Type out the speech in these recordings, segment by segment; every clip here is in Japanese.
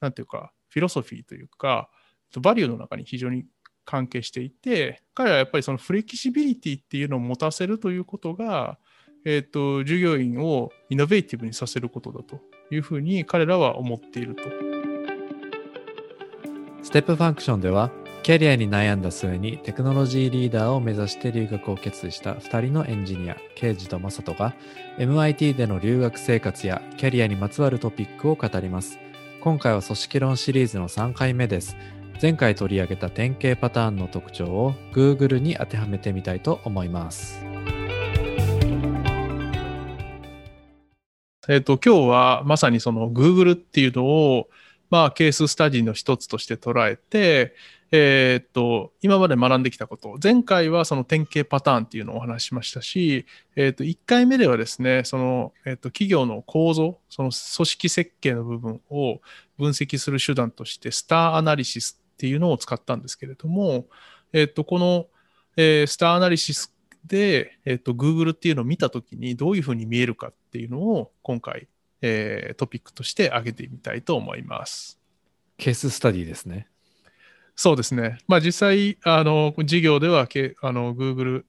なんていうか、フィロソフィーというか、バリューの中に非常に関係していて、彼はやっぱりそのフレキシビリティっていうのを持たせるということが、えーと、従業員をイノベーティブにさせることだというふうに彼らは思っていると。 Step Function ではキャリアに悩んだ末にテクノロジーリーダーを目指して留学を決意した2人のエンジニア、ケイジとマサトが MIT での留学生活やキャリアにまつわるトピックを語ります。今回は組織論シリーズの3回目です。前回取り上げた典型パターンの特徴を Google に当てはめてみたいと思います。えっ、ー、と、今日はまさにその Google っていうのを、まあ、ケーススタディの一つとして捉えて、えっ、と、今まで学んできたこと、前回はその典型パターンっていうのをお話ししましたし、えっ、と、1回目ではですね、その、えっ、と、企業の構造、その組織設計の部分を分析する手段として、スターアナリシスっていうのを使ったんですけれども、えっ、と、この、え、スターアナリシスで、えっ、と、Google っていうのを見たときにどういうふうに見えるかっていうのを今回、えー、トピックとして挙げてみたいと思います。ケーススタディですね。そうですね。まあ実際、あの、授業ではけあの Google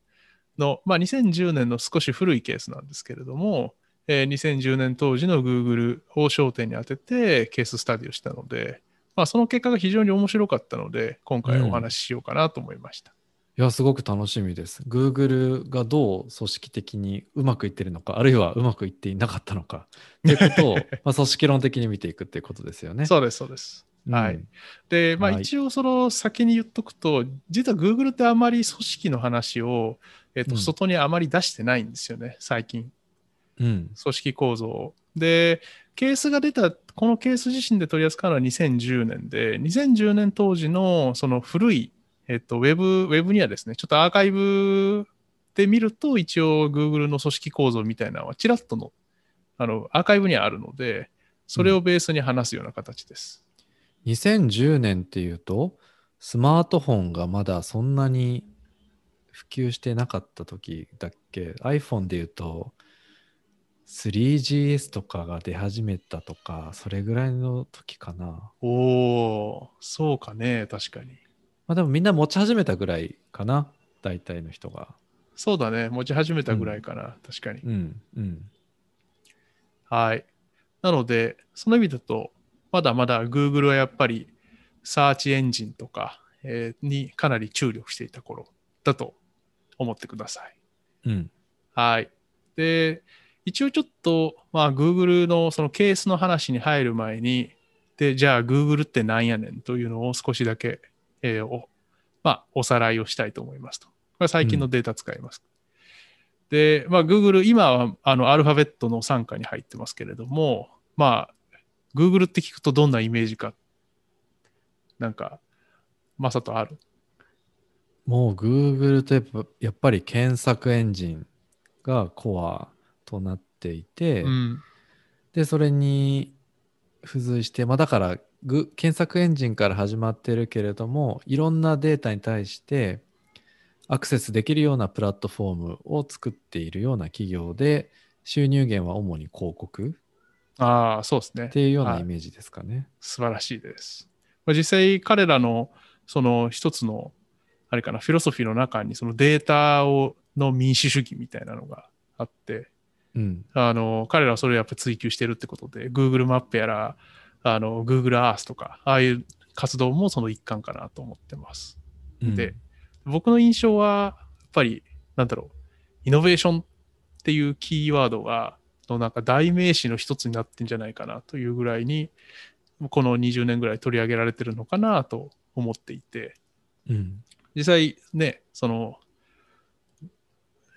の、まあ2010年の少し古いケースなんですけれども、えー、2010年当時の Google を焦点に当ててケーススタディをしたので、まあ、その結果が非常に面白かったので、今回お話ししようかなと思いました。うん、いや、すごく楽しみです。Google がどう組織的にうまくいってるのか、あるいはうまくいっていなかったのか、っていうことを まあ組織論的に見ていくっていうことですよね。そうです、そうです。はい。で、まあ一応その先に言っとくと、実は Google ってあまり組織の話を、えっと、外にあまり出してないんですよね、最近。うん。組織構造で、ケースが出た、このケース自身で取り扱うのは2010年で、2010年当時のその古い、えっと、ウェブ、ウェブにはですね、ちょっとアーカイブで見ると、一応 Google の組織構造みたいなのはちらっとの、あの、アーカイブにはあるので、それをベースに話すような形です。うん、2010年っていうと、スマートフォンがまだそんなに普及してなかった時だっけ ?iPhone で言うと、3GS とかが出始めたとか、それぐらいの時かな。おお、そうかね、確かに。まあでもみんな持ち始めたぐらいかな、大体の人が。そうだね、持ち始めたぐらいかな、うん、確かに。うん、うん。はい。なので、その意味だと、まだまだ Google はやっぱり、サーチエンジンとか、えー、にかなり注力していた頃だと思ってください。うん。はい。で、一応ちょっと、まあ、Google のそのケースの話に入る前に、で、じゃあ Google って何やねんというのを少しだけ、えー、お、まあ、おさらいをしたいと思いますと。これ最近のデータ使います。うん、で、まあ、Google、今はあのアルファベットの傘下に入ってますけれども、まあ、Google って聞くとどんなイメージか、なんか、まさとある。もう Google とやっぱり検索エンジンがコアとなっていて、うん、でそれに付随して、まあ、だから検索エンジンから始まってるけれどもいろんなデータに対してアクセスできるようなプラットフォームを作っているような企業で収入源は主に広告。ああそうですね。っていうようなイメージですかね、はい、素晴らしいです、まあ、実際彼らのその一つのあれかなフィロソフィーの中にそのデータをの民主主義みたいなのがあってうん、あの彼らはそれをやっぱ追求してるってことで Google マップやらあの Google Earth とかああいう活動もその一環かなと思ってます。うん、で僕の印象はやっぱりなんだろうイノベーションっていうキーワードがのなんか代名詞の一つになってんじゃないかなというぐらいにこの20年ぐらい取り上げられてるのかなと思っていて、うん、実際ねその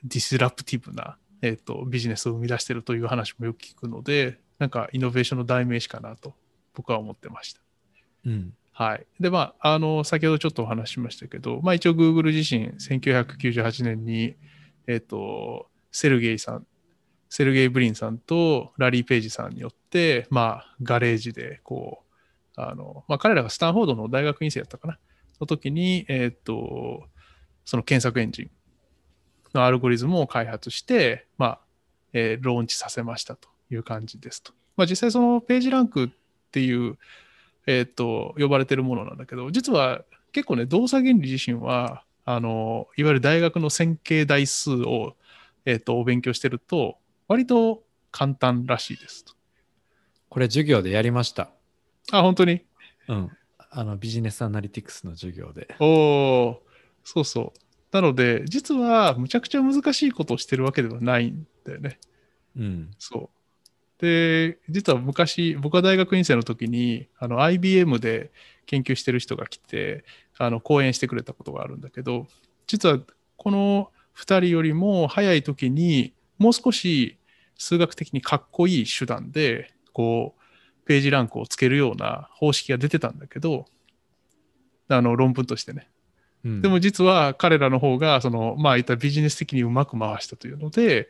ディスラプティブなえーと、ビジネスを生み出しているという話もよく聞くので、なんかイノベーションの代名詞かなと僕は思ってました。うん、はい。で、まあ、あの、先ほどちょっとお話ししましたけど、まあ一応 Google 自身、1998年に、えっ、ー、と、セルゲイさん、セルゲイ・ブリンさんとラリー・ペイジさんによって、まあ、ガレージで、こう、あの、まあ、彼らがスタンフォードの大学院生やったかな、の時に、えっ、と、その検索エンジンのアルゴリズムを開発して、まあ、えー、ローンチさせましたという感じですと。まあ、実際その PageRank っていう、えっ、と、呼ばれてるものなんだけど、実は結構ね、動作原理自身は、あの、いわゆる大学の線形代数を、えっ、と、お勉強してると、割と簡単らしいですこれ授業でやりました。あ、本当に？うん。あの、ビジネスアナリティクスの授業で。おおそうそう。なので、実はむちゃくちゃ難しいことをしてるわけではないんだよね。うん。そう。で、実は昔、僕は大学院生の時に、あの、IBM で研究してる人が来て、あの、講演してくれたことがあるんだけど、実はこの2人よりも早い時に、もう少し数学的にかっこいい手段で、こう、ページランクをつけるような方式が出てたんだけど、あの、論文としてね。うん、でも実は彼らの方が、その、まあ、いったビジネス的にうまく回したというので、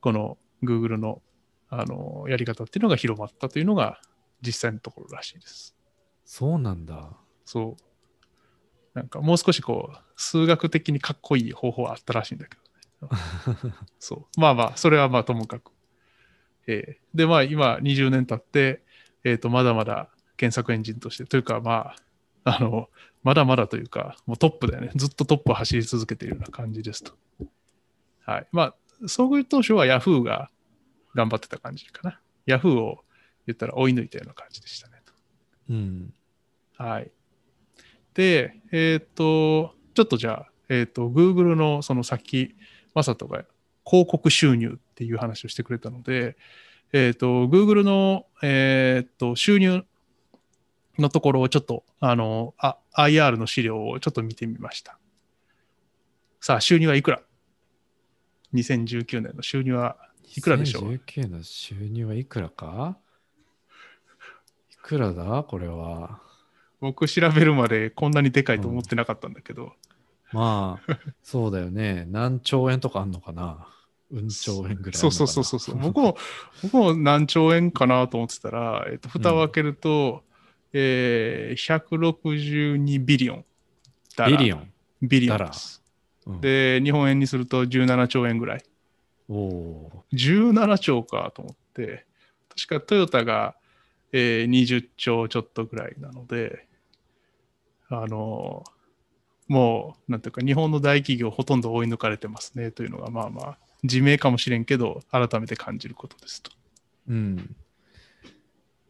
この Google の、あの、やり方っていうのが広まったというのが実際のところらしいです。そうなんだ。そう。なんかもう少しこう、数学的にかっこいい方法はあったらしいんだけどね。そう。まあまあ、それはまあともかく。えー、で、まあ今20年経って、えっ、ー、と、まだまだ検索エンジンとして、というかまあ、あの、まだまだというか、もうトップだよね。ずっとトップを走り続けているような感じですと。はい。まあ、総合当初は Yahoo が頑張ってた感じかな。Yahoo を言ったら追い抜いたような感じでしたねと。うん。はい。で、えっ、ー、と、ちょっとじゃあ、えっ、ー、と、Google のそのさっき、マサトが広告収入っていう話をしてくれたので、えっ、ー、と、Google の、えっ、と、収入のところをちょっと、あの、あ、IR の資料をちょっと見てみました。さあ、収入はいくら ?2019 年の収入はいくらでしょう ?2019 の収入はいくらか？いくらだ？これは。僕調べるまでこんなにでかいと思ってなかったんだけど。うん、まあ、そうだよね。何兆円とかあんのかなうん兆円ぐらい。そうそうそうそう。僕も、僕も何兆円かなと思ってたら、えっと、蓋を開けると、うん、えー、162ビリオン。billion？billion です、うん、で、日本円にすると17兆円ぐらい。おお。17兆かと思って、確かトヨタが、えー、20兆ちょっとぐらいなので、あの、もう、なんていうか、日本の大企業ほとんど追い抜かれてますねというのが、まあまあ、自明かもしれんけど、改めて感じることですと。うん。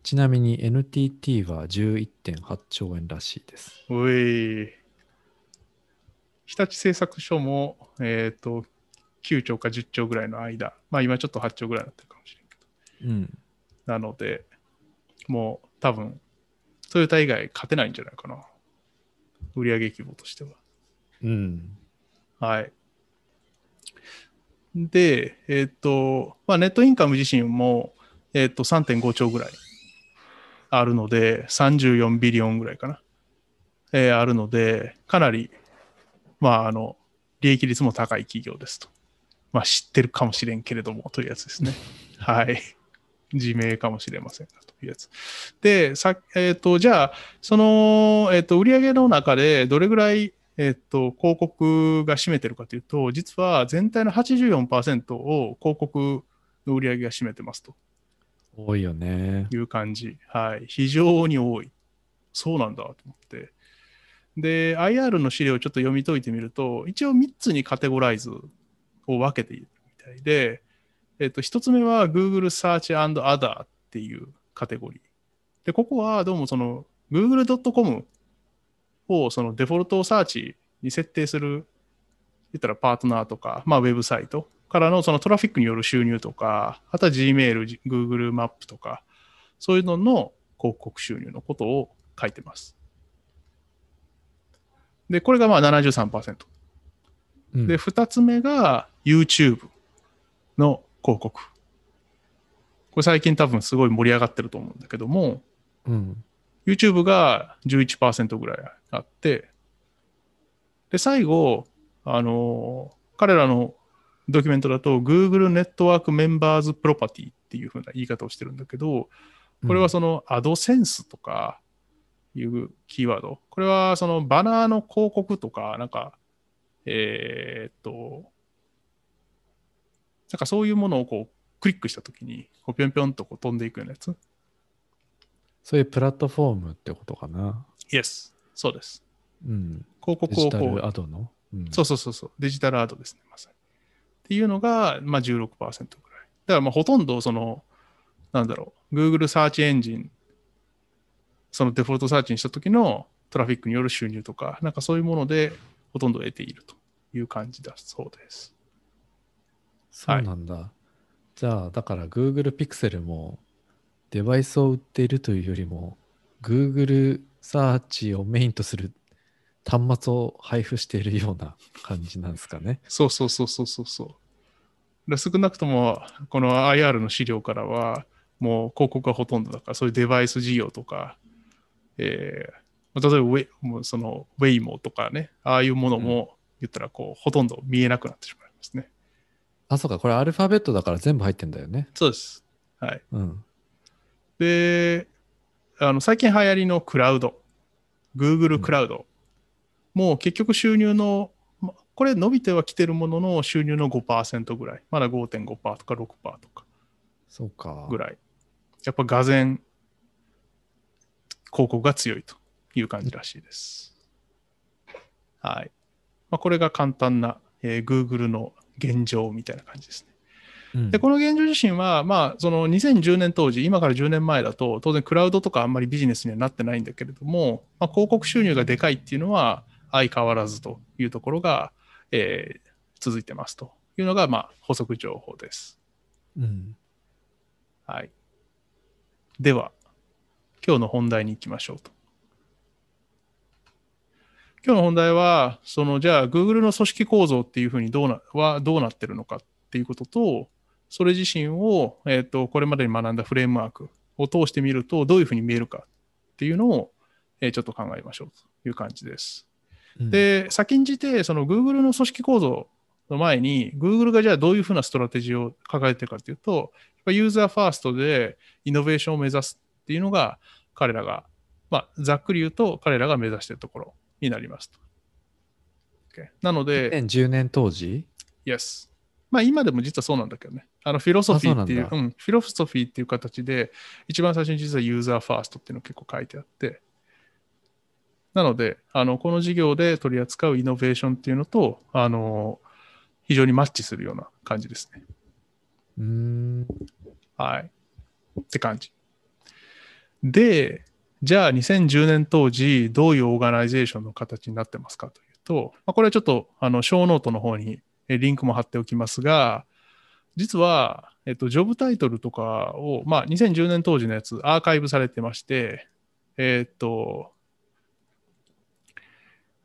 ちなみに NTT は11.8兆円らしいです。おい。日立製作所も、えっ、ー、と、9兆か10兆ぐらいの間、まあ今ちょっと8兆ぐらいになってるかもしれんけど。うん。なので、もう多分、トヨタ以外勝てないんじゃないかな。売上規模としては。うん。はい。で、えっ、ー、と、まあ、ネットインカム自身も、えっ、ー、と、3.5兆ぐらいあるので、34ビリオンぐらいかな。えー、あるので、かなり、まあ、あの、利益率も高い企業ですと。まあ、知ってるかもしれんけれども、というやつですね。はい。自明かもしれませんというやつ。で、さえっ、ー、と、じゃあ、その、えっ、ー、と、売上の中でどれぐらい、えっ、ー、と、広告が占めてるかというと、実は全体の84%を広告の売上が占めてますと。多いよね。いう感じ。はい。非常に多い。そうなんだと思って。で、IR の資料をちょっと読み解いてみると、一応3つにカテゴライズを分けているみたいで、えっと、一つ目は Google Search and Other っていうカテゴリー。で、ここはどうもその google.com をそのデフォルトサーチに設定する、言ったらパートナーとか、まあウェブサイトからのそのトラフィックによる収入とか、あとは Gmail、Google マップとか、そういうのの広告収入のことを書いてます。で、これがまあ73%。うん、で、二つ目が YouTube の広告。これ最近多分すごい盛り上がってると思うんだけども、うん、YouTube が11%ぐらいあって、で、最後、あの彼らのドキュメントだと Google ネットワークメンバーズプロパティっていうふうな言い方をしてるんだけど、これはそのアドセンスとかいうキーワード。これはそのバナーの広告とか、なんか、えー、っと、なんかそういうものをこうクリックしたときに、こうぴょんぴょんとこう飛んでいくようなやつ。そういうプラットフォームってことかな。Yes。そうです。うん。広告をこう。アドの、うん、そうそうそうそう。デジタルアドですね、まさに。っていうのが、まあ16%ぐらい。だからまあほとんどその、なんだろう、Google サーチエンジン、そのデフォルトサーチにした時のトラフィックによる収入とか、なんかそういうものでほとんど得ているという感じだそうです。そうなんだ。はい、じゃあ、だから Google Pixel もデバイスを売っているというよりも、Google サーチをメインとする端末を配布しているような感じなんですかね。そうそうそうそうそうそう。少なくともこの IR の資料からはもう広告がほとんどだからそういうデバイス事業とか、えー、例えばウェイもうそのウェイモとかねああいうものも言ったらこう、ほとんど見えなくなってしまいますね。あそうかこれアルファベットだから全部入ってんだよね。そうです。はい。うん、であの最近流行りのクラウド Google クラウド、もう結局収入の、これ伸びてはきてるものの収入の5%ぐらい。まだ5.5%とか6%とか。そうか。ぐらい。やっぱがぜん広告が強いという感じらしいです。はい。まあ、これが簡単な、えー、Google の現状みたいな感じですね。でこの現状自身は、まあ、その2010年当時、今から10年前だと、当然クラウドとかあんまりビジネスにはなってないんだけれども、まあ、広告収入がでかいっていうのは相変わらずというところが、えー、続いてますというのが、まあ、補足情報です。うん、はい。では、今日の本題に行きましょうと。今日の本題は、そのじゃあ Google の組織構造っていうふうにどうなはどうなってるのかっていうことと、それ自身を、えーと、これまでに学んだフレームワークを通してみるとどういうふうに見えるかっていうのを、えー、ちょっと考えましょうという感じです。うん、で、先んじてその Google の組織構造の前に Google がじゃあどういうふうなストラテジーを抱えてるかというとユーザーファーストでイノベーションを目指すっていうのが彼らが、まあ、ざっくり言うと彼らが目指しているところになりますと。Okay、なので、2010年当時？Yes。まあ今でも実はそうなんだけどね。あのフィロソフィーっていう、うん、フィロソフィーっていう形で、一番最初に実はユーザーファーストっていうの結構書いてあって、なので、あのこの事業で取り扱うイノベーションっていうのと、あの非常にマッチするような感じですね。うん。はい。って感じ。で、じゃあ2010年当時、どういう organization の形になってますかというと、まあ、これはちょっと、あの、ショーノートの方にリンクも貼っておきますが、実は、えっと、 job title とかを、まあ、2010年当時のやつ、アーカイブされてまして、えっと、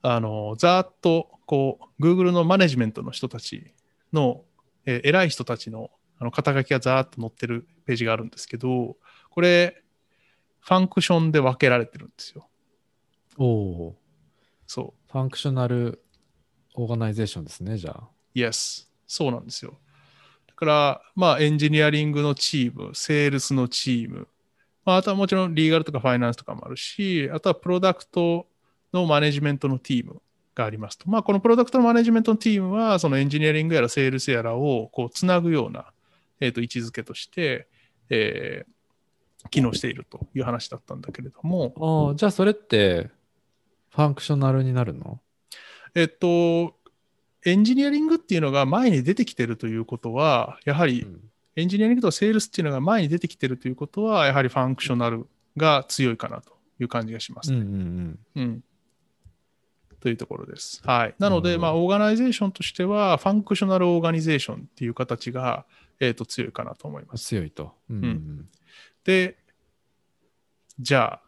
あの、ざっと、こう、Google のマネジメントの人たちの、えー、偉い人たちのあの肩書きがざーっと載ってるページがあるんですけど、これ、 function で分けられてるんですよ。おお。そう。 functional organization ですね、じゃあ。Yes。そうなんですよ。だから、まあ、 engineering のチーム、セールスのチーム、まあ、あとはもちろんリーガルとかファイナンスとかもあるし、あとはプロダクトのマネジメントのチームがありますと。まあ、このプロダクトのマネジメントのチームは、その engineering やらセールスやらをこうつなぐような、えー、と位置づけとして、えー、機能しているという話だったんだけれども。ああ、じゃあそれって functional になるの？えっと、 engineering っていうのが前に出てきてるということは、やはりengineering とセールスっていうのが前に出てきてるということは、やはり functional が強いかなという感じがします、ね。うん、うんうん、というところです。はい。なので、まあ、 organization としては、 functional organization っていう形が、えー、と強いかなと思います。強いと。うん、うん、で、じゃあ、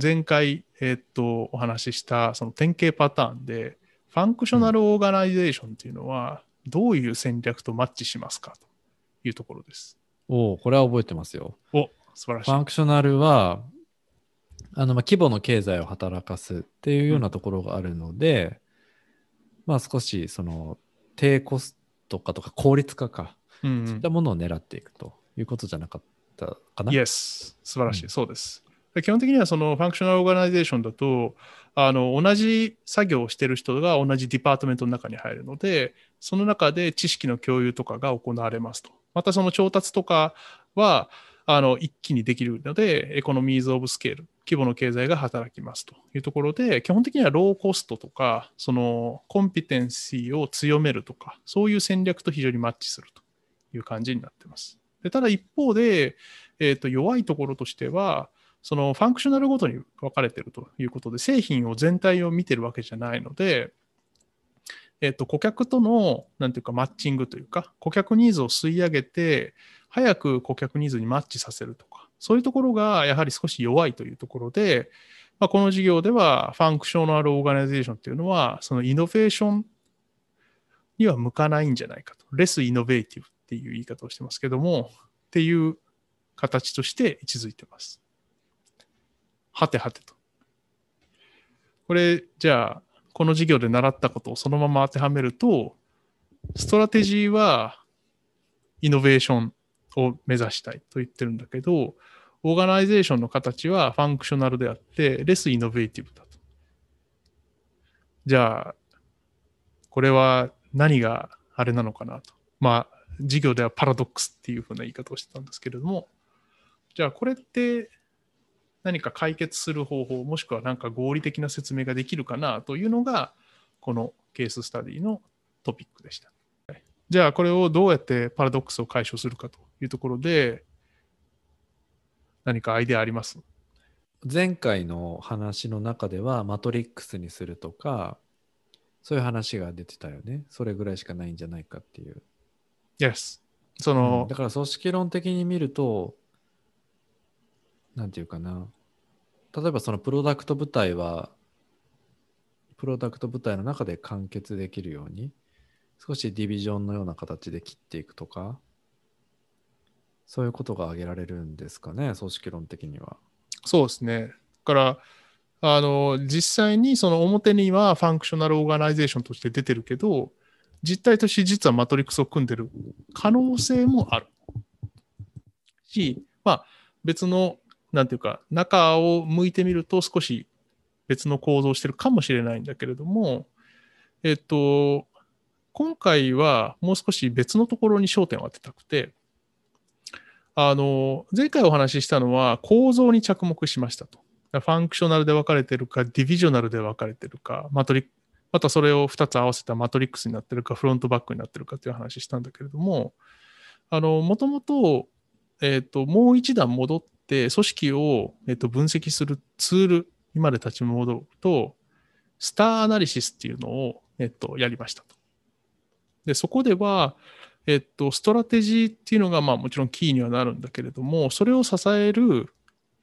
前回、えっ、と、お話ししたその典型パターンで、 functional organization っていうのは、どういう戦略とマッチしますか？というところです。おお、これは覚えてますよ。お素晴らしい。 functional は、あのまあ規模の経済を働かすっていうようなところがあるので、うん、まあ少しその低コスト化とか効率化か、うんうん、そういったものを狙っていくということじゃなかったかな？Yes、素晴らしい、うん、そうです。基本的にはその functional organization だと、あの同じ作業をしている人が同じ department の中に入るので、その中で知識の共有とかが行われますと。またその調達とかは、あの一気にできるので、 economies of scale、規模の経済が働きますというところで、基本的にはローコストとか、そのコンピテンシーを強めるとか、そういう戦略と非常にマッチするという感じになってます。でただ一方で、えー、と弱いところとしては、その functional ごとに分かれてるということで、製品を全体を見てるわけじゃないので、えっ、と、顧客との、なんていうか、マッチングというか、顧客ニーズを吸い上げて、早く顧客ニーズにマッチさせるとか、そういうところがやはり少し弱いというところで、まあ、この授業では、 functional organization っていうのは、そのイノベーションには向かないんじゃないかと。 less innovative っていう言い方をしてますけども、っていう形として位置づいてます。はてはてと。これ、じゃあ、この授業で習ったことをそのまま当てはめると、strategy はイノベーションを目指したいと言ってるんだけど、 organization の形は functional であって、 less innovative だと。じゃあ、これは何があれなのかなと。まあ、授業ではパラドックスっていうふうな言い方をしてたんですけれども、じゃあこれって何か解決する方法、もしくは何か合理的な説明ができるかなというのが、このケーススタディのトピックでした。じゃあ、これをどうやってパラドックスを解消するかというところで、何かアイデアあります？前回の話の中では、マトリックスにするとか、そういう話が出てたよね。それぐらいしかないんじゃないかっていう。Yes. その、うん、だから組織論的に見ると、なんていうかな。例えばそのプロダクト部隊は、プロダクト部隊の中で完結できるように、少し division のような形で切っていくとか、そういうことが挙げられるんですかね、組織論的には。そうですね。だから、あの、実際にその表には functional organization として出てるけど、実態として実はマトリックスを組んでる可能性もある。し、まあ、別のなんていうか、中を向いてみると少し別の構造をしてるかもしれないんだけれども、えっと、今回はもう少し別のところに焦点を当てたくて、あの、前回お話ししたのは構造に着目しましたと。ファンクショナルで分かれてるか、ディビジョナルで分かれてるか、マトリッまたそれを2つ合わせたマトリックスになってるか、フロントバックになってるかっていう話したんだけれども、あの、もともと、えっ、と、もう一段戻って、組織を、えっと、分析するツールにまで立ち戻ると、 star analysis っていうのを、えっと、やりましたと。で、そこでは、えっと、 strategy っていうのが、まあもちろんキーにはなるんだけれども、それを支える、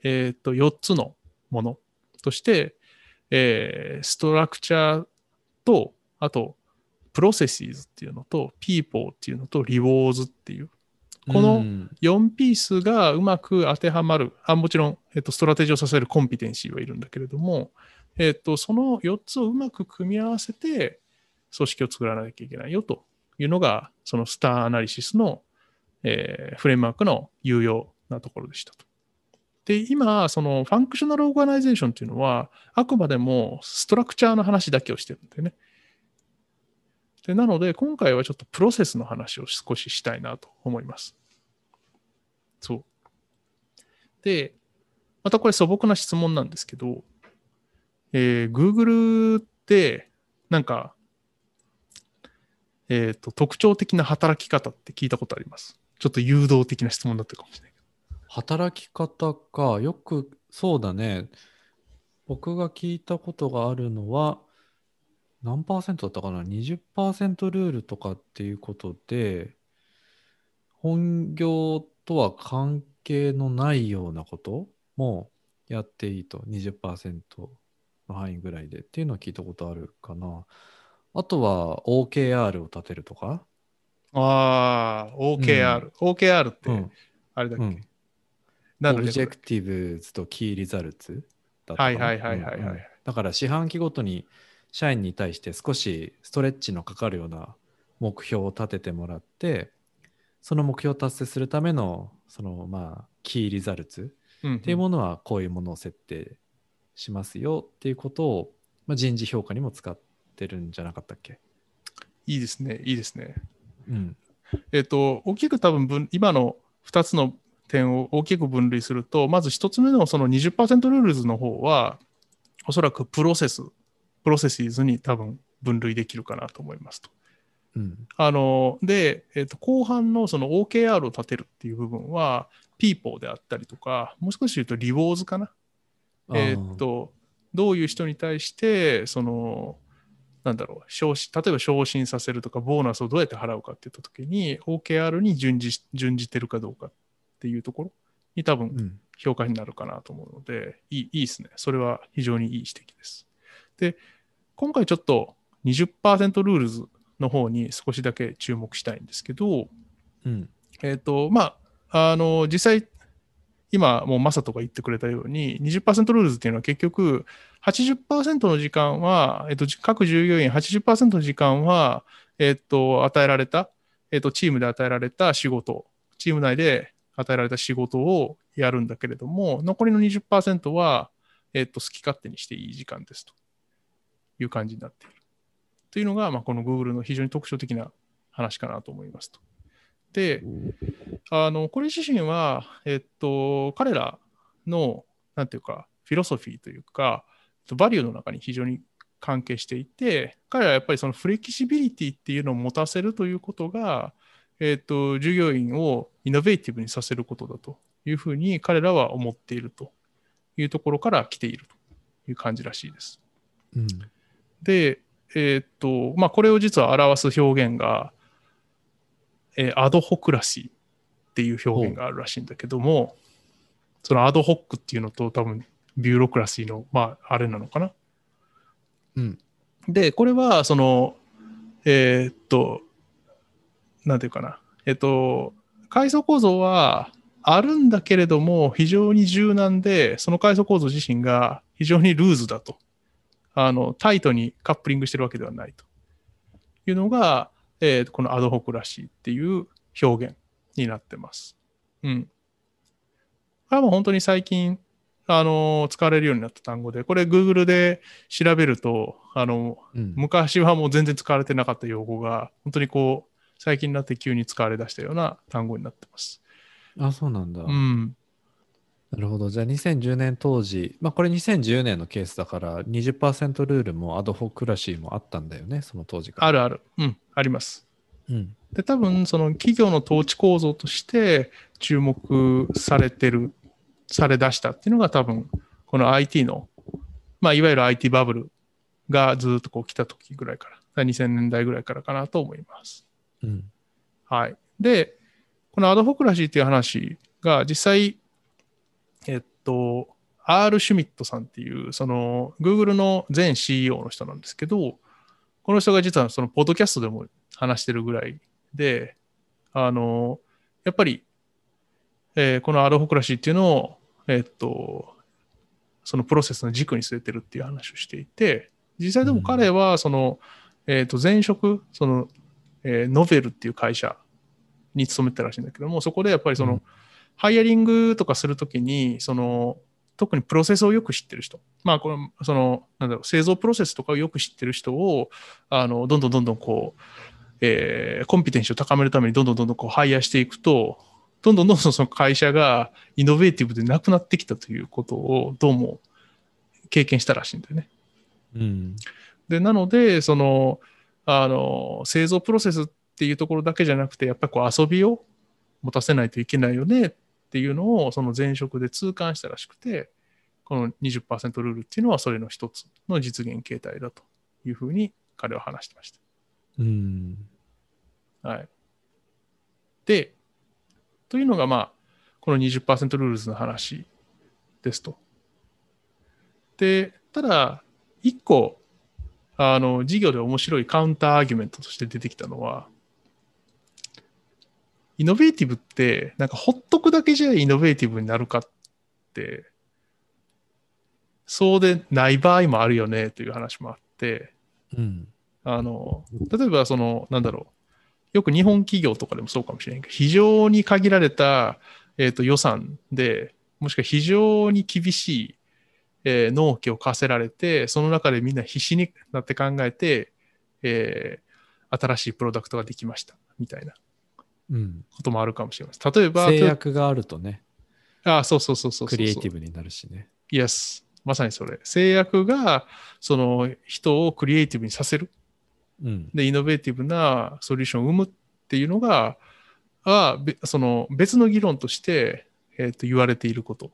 えっと、4つのものとして、えー、 structure と、あと、processes っていうのと、 people っていうのと、 rewards っていう、この4ピースがうまく当てはまる、あもちろん、えっと、 strategy を支えるコンピテンシーはいるんだけれども、えっと、その4つをうまく組み合わせて組織を作らなきゃいけないよというのが、その star analysis の、えー、フレームワークの有用なところでしたと。で、今、その functional organization というのは、あくまでも structure の話だけをしてるんでね。でなので、今回はちょっとプロセスの話を少ししたいなと思います。そう。で、またこれ素朴な質問なんですけど、えー、Google って、なんか、えっ、ー、と、特徴的な働き方って聞いたことあります？ちょっと誘導的な質問だったかもしれない。働き方か。よく、そうだね。僕が聞いたことがあるのは、何パーセントだったかな ?20% ルールとかっていうことで、本業とは関係のないようなこともやっていいと。20%の範囲ぐらいでっていうのは聞いたことあるかな。あとは OKR を立てるとか？ああ、OKR、うん。OKR って、あれだっけ、うん、 objec tives と key results だったはいはいはいはい、はい、だから四半期ごとに社員に対して少しストレッチのかかるような目標を立ててもらって、その目標を達成するための、そのまあ、 key results っていうものはこういうものを設定しますよっていうことを、まあ、人事評価にも使ってるんじゃなかったっけ？いいですね、いいですね。うん。えっ、と、大きく多分分、今の2つの点を大きく分類すると、まず1つ目のその20% rules の方は、おそらくプロセス、 processes に多分分類できるかなと思いますと。うん、あので、えーと、後半のその OKR を立てるっていう部分は、 people であったりとか、もう少し言うと rewards かな。えっ、ー、と、どういう人に対して、その、なんだろう、昇進、例えば昇進させるとか、ボーナスをどうやって払うかっていったときに、OKR に準じ準じてるかどうかっていうところに多分評価になるかなと思うので、うん、いいいいですね。それは非常にいい指摘です。で、今回ちょっと20% rules の方に少しだけ注目したいんですけど、うん、えっ、ー、と、まあ、あの、実際、今、もうマサとか言ってくれたように、20% rules っていうのは結局、80%の時間は、えっ、ー、と、各従業員80%の時間は、えっ、ー、と、与えられた、えっ、と、チームで与えられた仕事、チーム内で与えられた仕事をやるんだけれども、残りの20%は、えっ、と、好き勝手にしていい時間ですという感じになっている。というのが、まあ、この Google の非常に特徴的な話かなと思いますと。で、あの、これ自身は、えっと、彼らの、なんていうか、フィロソフィーというか、バリューの中に非常に関係していて、彼らはやっぱりそのフレキシビリティっていうのを持たせるということが、えっと、従業員をイノベーティブにさせることだというふうに彼らは思っているというところから来ているという感じらしいです。うん、で、えー、っと、まあ、これを実は表す表現が、えー、アドホクラシーっていう表現があるらしいんだけども、その ad hoc っていうのと多分 bureaucracy の、まあ、あれなのかな。うん。で、これは、その、えー、っと、なんていうかな。えっと、階層構造はあるんだけれども、非常に柔軟で、その階層構造自身が非常にルーズだと。あの、タイトにカップリングしてるわけではないというのが、えー、この adhocracy っていう表現になってます。うん。これはもう本当に最近、あの、使われるようになった単語で、これ Google で調べると、あの、うん、昔はもう全然使われてなかった用語が、本当にこう、最近になって急に使われ出したような単語になってます。あ、そうなんだ。うん。なるほど。じゃあ2010年当時、まあこれ2010年のケースだから20%ルールもアドホクラシーもあったんだよね、その当時から。あるある。うん、あります。うん、で、多分その企業の統治構造として注目されてる、され出したっていうのが多分この IT の、まあいわゆる IT バブルがずっとこう来た時ぐらいから、2000年代ぐらいからかなと思います。はい。で、このアドホクラシーっていう話が実際えっと、R. シュミットさんっていう、その、Google の前 CEO の人なんですけど、この人が実はその、ポッドキャストでも話してるぐらいで、あの、やっぱり、えー、このアドホクラシーっていうのを、えっと、そのプロセスの軸に据えてるっていう話をしていて、実際でも彼は、その、うん、えっ、と、前職、その、えー、ノベルっていう会社に勤めてたらしいんだけども、そこでやっぱりその、うんハイアリングとかするときに、その、特にプロセスをよく知ってる人、まあ、これ、その、なんだろう、製造プロセスとかをよく知ってる人を、あの、どんどんどんどんこう、えー、コンピテンシを高めるためにどんどんどんどんこう、ハイヤーしていくと、どんどんどんどんその会社がイノベーティブでなくなってきたということを、どうも経験したらしいんだよね。うん。で、なので、その、あの、製造プロセスっていうところだけじゃなくて、やっぱりこう遊びを持たせないといけないよねっていうのをその前職で痛感したらしくて、この20%ルールっていうのはそれの一つの実現形態だというふうに彼は話してました。うん。はい。で、というのがまあ、この20% rules の話ですと。で、ただ、一個、あの、授業で面白い counterargument として出てきたのは、イノベーティブって、なんかほっとくだけじゃイノベーティブになるかって、そうでない場合もあるよねという話もあって、うん、あの、例えばその、なんだろう、よく日本企業とかでもそうかもしれないけど、非常に限られた、えーと、予算で、もしくは非常に厳しい、えー、納期を課せられて、その中でみんな必死になって考えて、えー、新しいプロダクトができました、みたいな。こともあるかもしれません。例えば、制約があるとね。ああ、そうそうそうそうクリエイティブになるしね。Yes。まさにそれ。制約が、その人をクリエイティブにさせる。うん、で、イノベーティブなソリューションを生むっていうのが、はその別の議論として、えー、と言われていること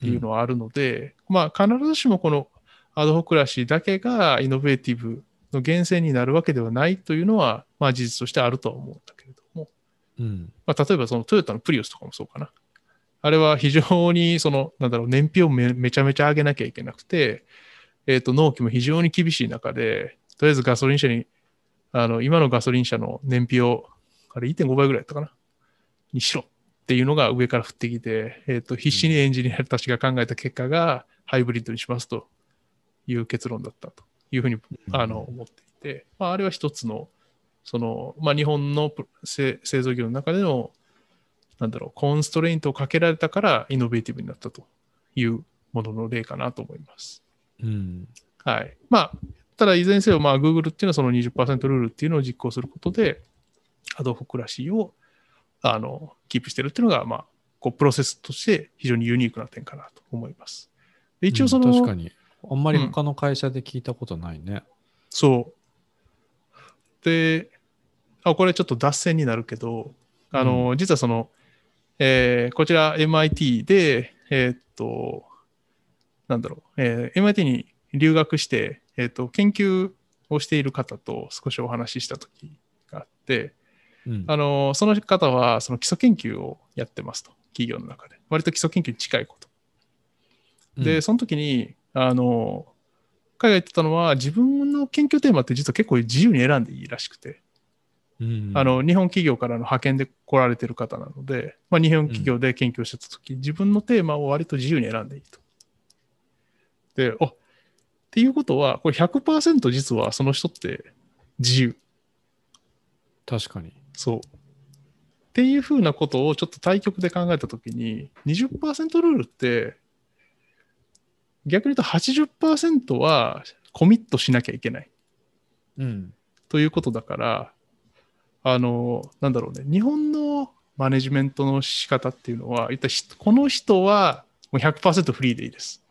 っていうのはあるので、うん、まあ必ずしもこのアドホクラシーだけがイノベーティブの源泉になるわけではないというのは、まあ事実としてあるとは思うんだけれども、うん。まあ、例えばそのトヨタのプリウスとかもそうかな。あれは非常にその、なんだろう、燃費をめめちゃめちゃ上げなきゃいけなくて、えっ、ー、と、納期も非常に厳しい中で、とりあえずガソリン車に、あの、今のガソリン車の燃費を、あれ1.5倍ぐらいだったかな。にしろ。っていうのが上から降ってきて、えっ、ー、と、必死にエンジニアたちが考えた結果が、ハイブリッドにしますという結論だったというふうに、あの、思っていて、まあ、あれは一つの、その、まあ、日本の製造業の中でのなんだろう、コンストレイントをかけられたからイノベーティブになったというものの例かなと思います。うん。はい。まあ、ただいずれにせよ、まあ、Google っていうのはその20%ルールっていうのを実行することで、アドホクラシーをあのキープしてるっていうのが、まあ、こうプロセスとして非常にユニークな点かなと思います。で一応その、うん、確かに。あんまり他の会社で聞いたことないね。うん、そう。で、あ、これちょっと脱線になるけど、あの、うん、実はその、えー、こちら MIT で、えー、っと、なんだろう、えー、MIT に留学して、えー、っと、研究をしている方と少しお話しした時があって、うん、あの、その方はその基礎研究をやってますと、企業の中で。割と基礎研究に近いこと。で、うん、その時に、あの、彼が言ってたのは、自分の研究テーマって実は結構自由に選んでいいらしくて。あの日本企業からの派遣で来られてる方なので、まあ、日本企業で研究してた時、うん、自分のテーマを割と自由に選んでいいと。で、あっていうことは、これ100%実はその人って自由。確かに。そう。っていうふうなことをちょっと対局で考えたときに、20%ルールって、逆に言うと80%はコミットしなきゃいけない。うん。ということだから、あの、なんだろうね、日本のマネジメントの仕方っていうのは、一体この人はもう100%フリーでいいです。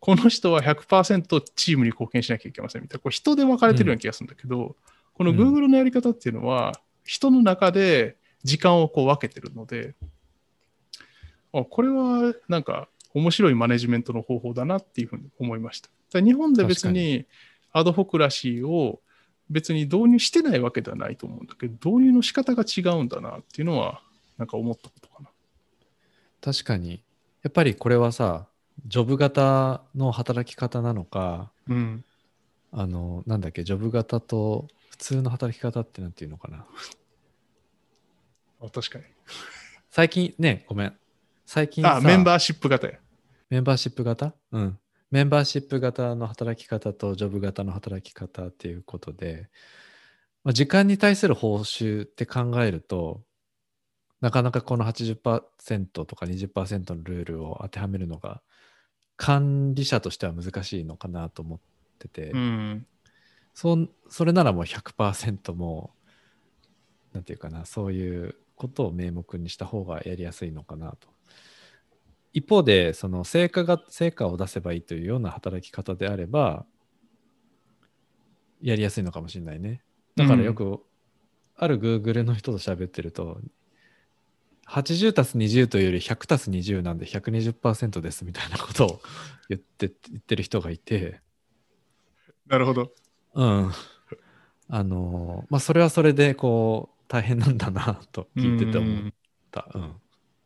この人は100%チームに貢献しなきゃいけませんみたいな、これ人で分かれてるような気がするんだけど、うん、この Google のやり方っていうのは、人の中で時間をこう分けてるので、あこれはなんか面白いマネジメントの方法だなっていうふうに思いました。日本で別にアドホクラシーを別に導入してないわけではないと思うんだけど、導入の仕方が違うんだなっていうのは、なんか思ったことかな。確かに。やっぱりこれはさ、ジョブ型の働き方なのか、うん、あの、なんだっけ、ジョブ型と普通の働き方ってなんていうのかな。あ、確かに。最近ね、ごめん。最近あ、メンバーシップ型や。メンバーシップ型？うん。メンバーシップ型の働き方とジョブ型の働き方っていうことで、まあ、時間に対する報酬って考えると、なかなかこの80%とか20%のルールを当てはめるのが管理者としては難しいのかなと思ってて、うん、そそれならもう100%もう、なんていうかな、そういうことを名目にした方がやりやすいのかなと一方で、その成果が、成果を出せばいいというような働き方であれば、やりやすいのかもしれないね。だからよく、ある Google の人と喋ってると、80たす20というより100たす20なんで120%ですみたいなことを言って言ってる人がいて。なるほど。うん。あの、まあ、それはそれで、こう、大変なんだなと聞いてて思った。うんうん、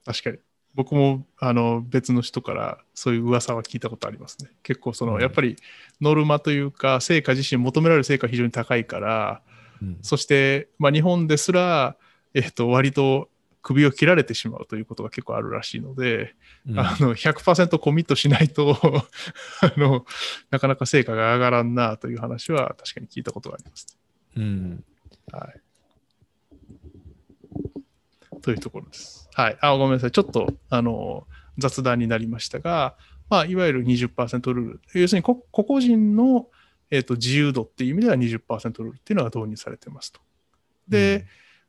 確かに。僕もあの別の人からそういう噂は聞いたことありますね。結構その、やっぱりノルマというか成果自身求められる成果が非常に高いから、うん、そして、まあ、日本ですら、えっと、割と首を切られてしまうということが結構あるらしいので、うん、あの100%コミットしないと あのなかなか成果が上がらんなという話は確かに聞いたことがあります、うん、はいというところです。はい。あ、ごめんなさい。ちょっと、あの、雑談になりましたが、まあ、いわゆる20%ルール。要するに個、個々人の、えーと、自由度っていう意味では20%ルールっていうのが導入されてますと。で、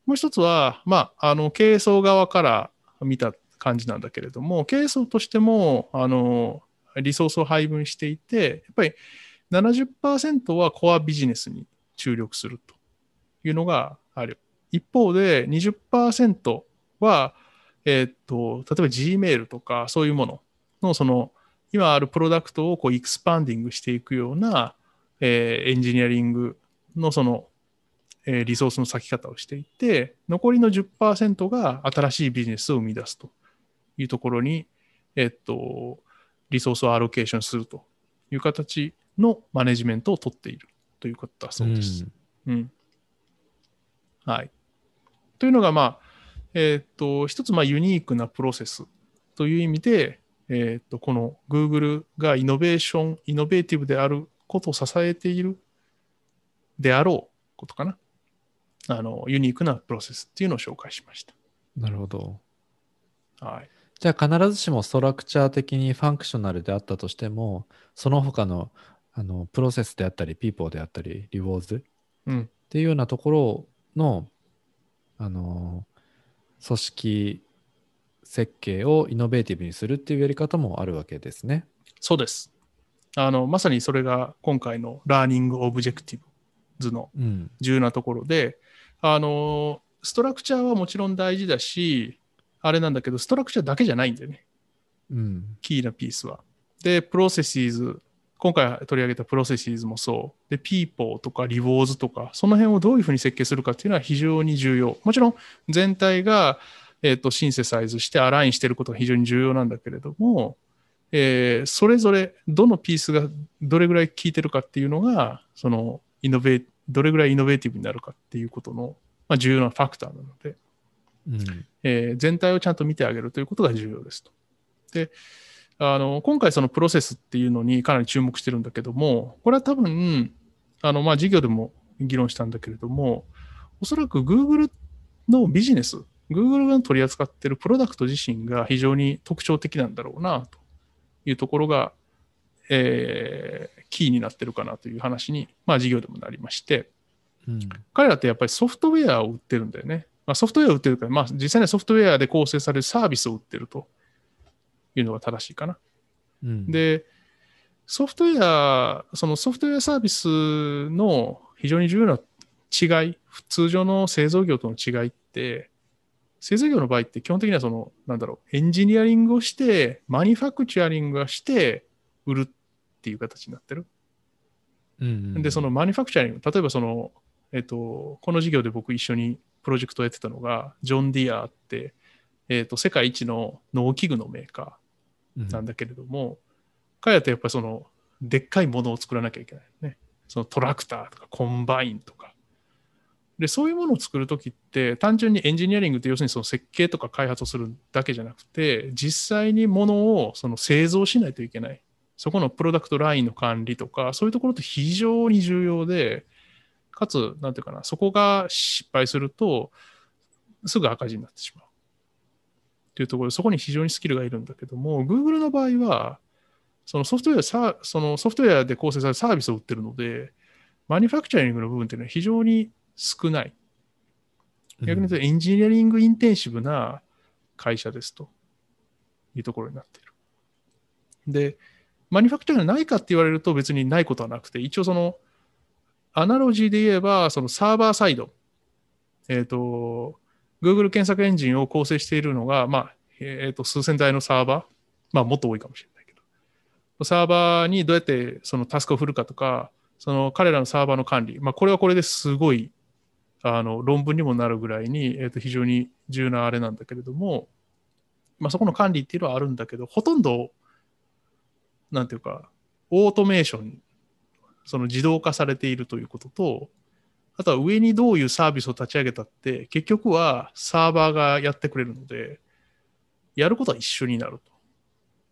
もう一つは、まあ、あの、経営層側から見た感じなんだけれども、経営層としても、あの、リソースを配分していて、やっぱり70%はコアビジネスに注力するというのがある。一方で20%は、えっ、と、例えば Gmail とかそういうものの、その、今あるプロダクトをこうエクスパンディングしていくような、えー、エンジニアリングのその、えー、リソースの割き方をしていて、残りの10%が新しいビジネスを生み出すというところに、えっと、リソースをアロケーションするという形のマネジメントを取っているということだそうです。うん、うん、はい。というのが、まあ、えー、っと、一つ、まあ、ユニークなプロセスという意味で、えー、っと、この Google がイノベーション、イノベーティブであることを支えているであろうことかな。あの、ユニークなプロセスっていうのを紹介しました。なるほど。はい。じゃあ必ずしも structure 的に functional であったとしても、その他のあのプロセスであったり、 people であったり、 rewards っていうようなところの、あの組織設計を innovative にするっていうやり方もあるわけですね。そうです。あのまさにそれが今回の learning objective図の重要なところで、うん、あの structure はもちろん大事だし、あれなんだけど、 structure だけじゃないんだよね。うん、キーな piece は。で、 processes、今回取り上げた processes もそう。で、 people とか rewards とか、その辺をどういうふうに設計するかっていうのは非常に重要。もちろん全体が、えーと、 synthesize して align していることが非常に重要なんだけれども、えー、それぞれどの piece がどれぐらい効いてるかっていうのが、そのイノベーどれぐらいイノベーティブになるかっていうことの、まあ、重要なファクターなので、うんえー、全体をちゃんと見てあげるということが重要ですと。であの今回そのプロセスっていうのにかなり注目してるんだけどもこれは多分あのまあ授業でも議論したんだけれどもおそらく Google のビジネス Google が取り扱っているプロダクト自身が非常に特徴的なんだろうなというところが、えー、キーになってるかなという話に、まあ、授業でもなりまして、うん、彼らってやっぱりソフトウェアを売ってるんだよね。まあ、ソフトウェアを売ってるから、まあ、実際にソフトウェアで構成されるサービスを売ってるというのが正しいかな。うん、で、ソフトウェア、そのソフトウェアサービスの非常に重要な違い、通常の製造業との違いって、製造業の場合って基本的にはその、なんだろう、エンジニアリングをして、 manufacturing をして売るっていう形になってる。うんうん、で、その manufacturing、例えばその、えっと、この授業で僕一緒にプロジェクトをやってたのが、ジョン・ディアって、えっと、世界一の農機具のメーカーなんだけれども、うん、彼らってやっぱりその、でっかいものを作らなきゃいけないね。そのトラクターとかコンバインとか。で、そういうものを作るときって、単純にエンジニアリングって要するにその設計とか開発をするだけじゃなくて、実際にものをその製造しないといけない。そこのプロダクトラインの管理とか、そういうところって非常に重要で、かつ、なんていうかな、そこが失敗すると、すぐ赤字になってしまう。というところで、そこに非常にスキルがいるんだけども、Google の場合は、そのソフトウェアさ、そのソフトウェアで構成されたサービスを売ってるので、マニファクチャリングの部分っていうのは非常に少ない。逆に言うと、エンジニアリングインテンシブな会社ですというところになっている。で、マニファクチャリングないかって言われると別にないことはなくて、一応その、アナロジーで言えば、そのサーバーサイド、えっ、ー、と、Google 検索エンジンを構成しているのが、まあ、えっ、ー、と、数千台のサーバー、まあ、もっと多いかもしれないけど、サーバーにどうやってそのタスクを振るかとか、その彼らのサーバーの管理、まあ、これはこれですごい、あの、論文にもなるぐらいに、えっ、ー、と、非常に重要なあれなんだけれども、まあ、そこの管理っていうのはあるんだけど、ほとんどなんていうか、オートメーション、その自動化されているということと、あとは上にどういうサービスを立ち上げたって、結局はサーバーがやってくれるので、やることは一緒になると。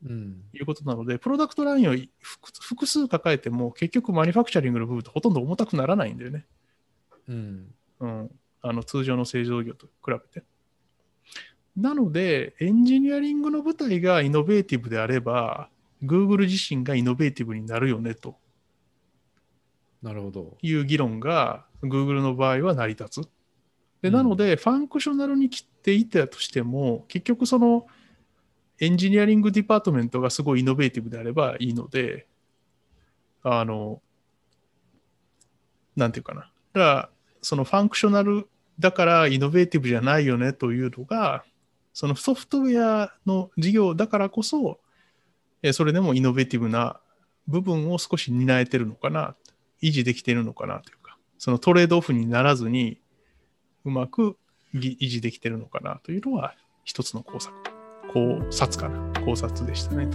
うん、いうことなので、プロダクトラインを複数抱えても、結局マニファクチャリングの部分とほとんど重たくならないんだよね。うん。うん。あの、通常の製造業と比べて。なので、エンジニアリングの舞台がイノベーティブであれば、Google 自身がイノベーティブになるよねと。なるほど。いう議論が Google の場合は成り立つでなので、 functional に切っていたとしても、結局その engineering department がすごい innovative であればいいので、あの、なんていうかな。だから、その functional だから innovative じゃないよねというのが、そのソフトウェアの事業だからこそ、それでも innovative な部分を少し担えてるのかな、維持できているのかなというか、そのトレードオフにならずに、うまく維持できてるのかなというのは、一つの工作、考察かな、考察でしたね。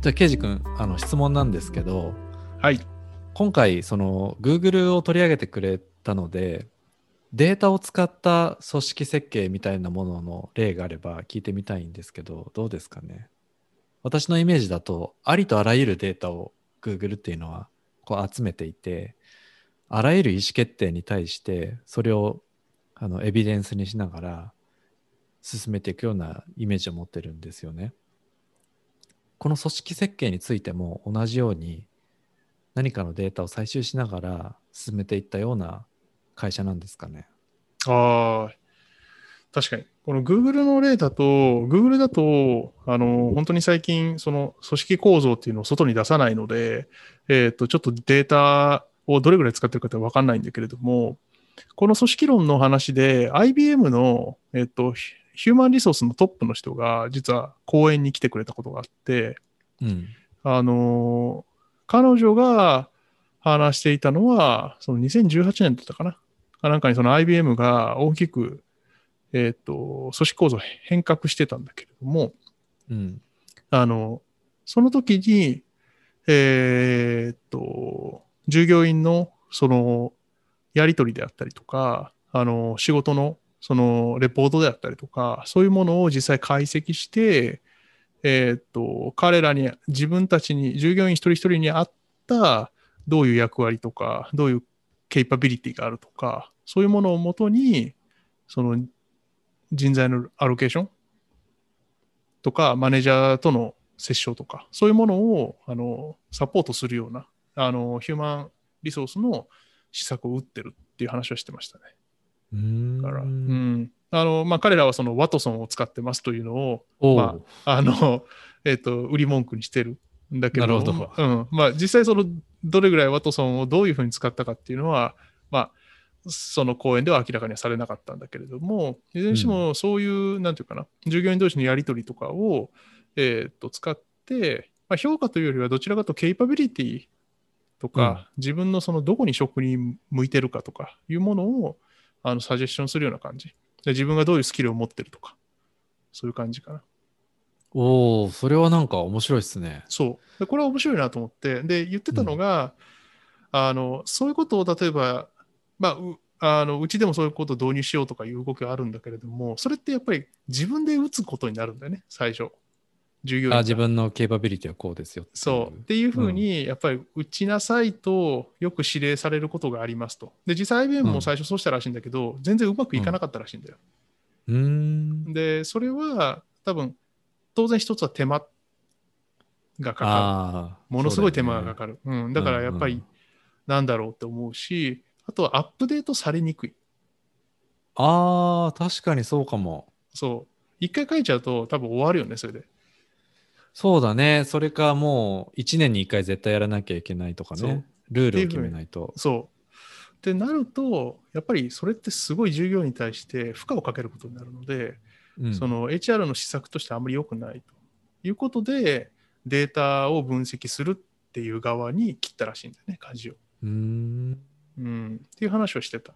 じゃあ、ケイジ君、あの質問なんですけど、はい。今回、その Google を取り上げてくれたので、データを使った組織設計みたいなものの例があれば聞いてみたいんですけど、どうですかね？私のイメージだと、ありとあらゆるデータを Google っていうのはこう集めていて、あらゆる意思決定に対して、それをあのエビデンスにしながら進めていくようなイメージを持ってるんですよね。この組織設計についても同じように何かのデータを採集しながら進めていったような会社なんですかね。ああ、確かに。この Google の例だと、Google だと、あの、本当に最近、その組織構造っていうのを外に出さないので、えっ、ー、と、ちょっとデータをどれぐらい使ってるかってわかんないんだけれども、この組織論の話で、IBM の、えっ、ー、と、ヒューマンリソースのトップの人が、実は講演に来てくれたことがあって、うん、あの、彼女が話していたのは、その2018年だったかな。なんかにその IBM が大きく、えっ、ー、と、組織構造変革してたんだけれども、うん、あの、その時に、えっ、ー、と、従業員のそのやり取りであったりとか、あの、仕事のそのレポートであったりとか、そういうものを実際解析して、えっ、と、彼らに、自分たちに、従業員一人一人に合ったどういう役割とか、どういうケイパビリティがあるとか、そういうものをもとに、その人材のアロケーションとか、マネージャーとの接触とか、そういうものをあのサポートするようなあのヒューマンリソースの施策を打ってるっていう話はしてましたね。うんだから、うん。あのまあ、彼らはそのワトソンを使ってますというのを、まああのえーと、売り文句にしてる。んだけど、なるほどうんまあ、実際そのどれぐらいワトソンをどういうふうに使ったかっていうのは、まあ、その講演では明らかにはされなかったんだけれども、いずれにしてもそういう、うん、なんていうかな、従業員同士のやり取りとかを、えー、と使って、まあ、評価というよりはどちらかとケイパビリティとか、うん、自分のそのどこに職に向いてるかとかいうものをあのサジェッションするような感じで。自分がどういうスキルを持ってるとか、そういう感じかな。おお、それはなんか面白いですね。そうで。これは面白いなと思って、で、言ってたのが、うん、あの、そういうことを例えば、まあ、うあのうちでもそういうことを導入しようとかいう動きがあるんだけれども、それってやっぱり自分で打つことになるんだよね、最初。従業員あ自分のケーパビリティはこうですよそうっていうふうに、やっぱり打ちなさいとよく指令されることがありますと。で、実際 IBM も最初そうしたらしいんだけど、うん、全然うまくいかなかったらしいんだよ。うん、で、それは多分、当然一つは手間がかかる。ものすごい手間がかかる。うね、うん、だからやっぱり、なんだろうって思うし、あとはアップデートされにくい。ああ、確かにそうかも。そう。一回書いちゃうと多分終わるよね、それで。そうだね。それかもう1年に1回絶対やらなきゃいけないとかね。ルールを決めないと。そう。ってなると、やっぱりそれってすごい従業員に対して負荷をかけることになるので、うん、その HR の施策としてあまり良くないということで、データを分析するっていう側に切ったらしいんだよね、舵を。うん。うん。っていう話をしてた。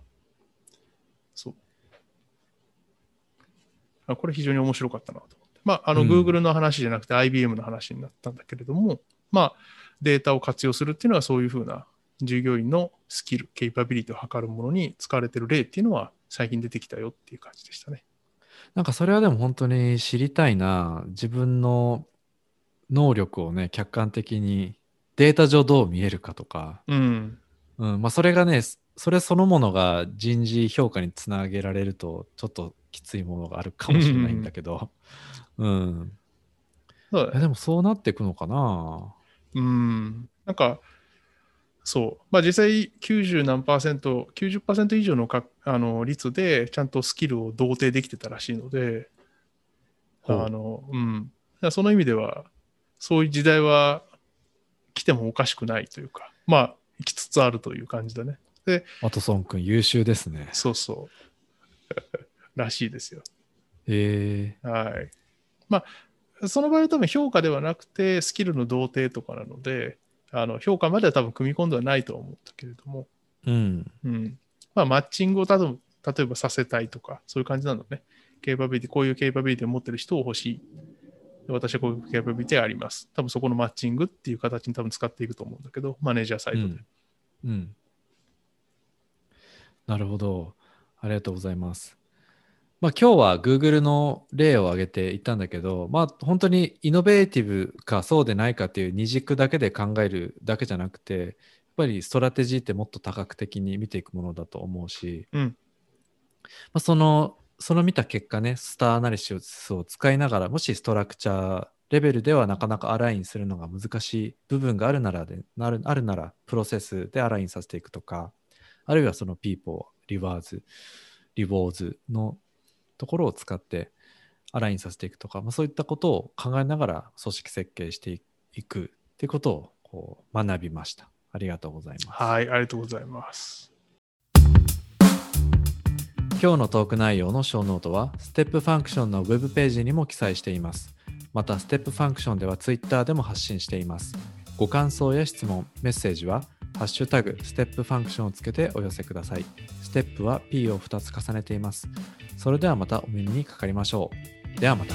そう。あこれ非常に面白かったなと。まあ、あの、Google の話じゃなくて IBM の話になったんだけれども、まあ、データを活用するっていうのはそういうふうな従業員のスキル、ケイパビリティを測るものに使われてる例っていうのは最近出てきたよっていう感じでしたね。なんかそれはでも本当に知りたいな。自分の能力をね、客観的にデータ上どう見えるかとか、うん。うん、まあそれがね、それそのものが人事評価につなげられると、ちょっときついものがあるかもしれないんだけど、うん。そうでもそうなっていくのかな？うん。なんか、そう。まあ実際90何パーセント、90%以上のかあの率でちゃんとスキルを同定できてたらしいので、あの、うん。その意味では、そういう時代は来てもおかしくないというか、まあ、来つつあるという感じだね。で、ワトソン君優秀ですね。そうそう。らしいですよ。へえー。はい。まあ、その場合は多分評価ではなくて、スキルの同定とかなので、あの評価までは多分組み込んではないと思ったけれども、うん。うん。まあ、マッチングを多分例えばさせたいとか、そういう感じなのね。ケーパビリティ、こういうケーパビリティを持ってる人を欲しい。私はこういうケーパビリティあります。多分そこのマッチングっていう形に多分使っていくと思うんだけど、マネージャーサイドで。うん、うん、なるほど。ありがとうございます。まあ、今日は Google の例を挙げて言ったんだけど、まあ、本当にイノベーティブかそうでないかっていう二軸だけで考えるだけじゃなくて、やっぱり strategy ってもっと多角的に見ていくものだと思うし、うん、まあ、そのその見た結果ね、 star analysis を使いながら、もし structure level ではなかなか align するのが難しい部分があるならで、あるあるなら、プロセスで align させていくとか、あるいはその people、rewards、rewards のところを使って align させていくとか、まあ、そういったことを考えながら組織設計していくっていうことをこう学びました。ありがとうございます。はい、ありがとうございます。今日のトーク内容の show note は、ステップファンクションのウェブページにも記載しています。また、ステップファンクションでは Twitter でも発信しています。ご感想や質問、メッセージは、ハッシュタグ、ステップファンクションをつけてお寄せください。ステップは P を2つ重ねています。それではまたお耳にかかりましょう。ではまた。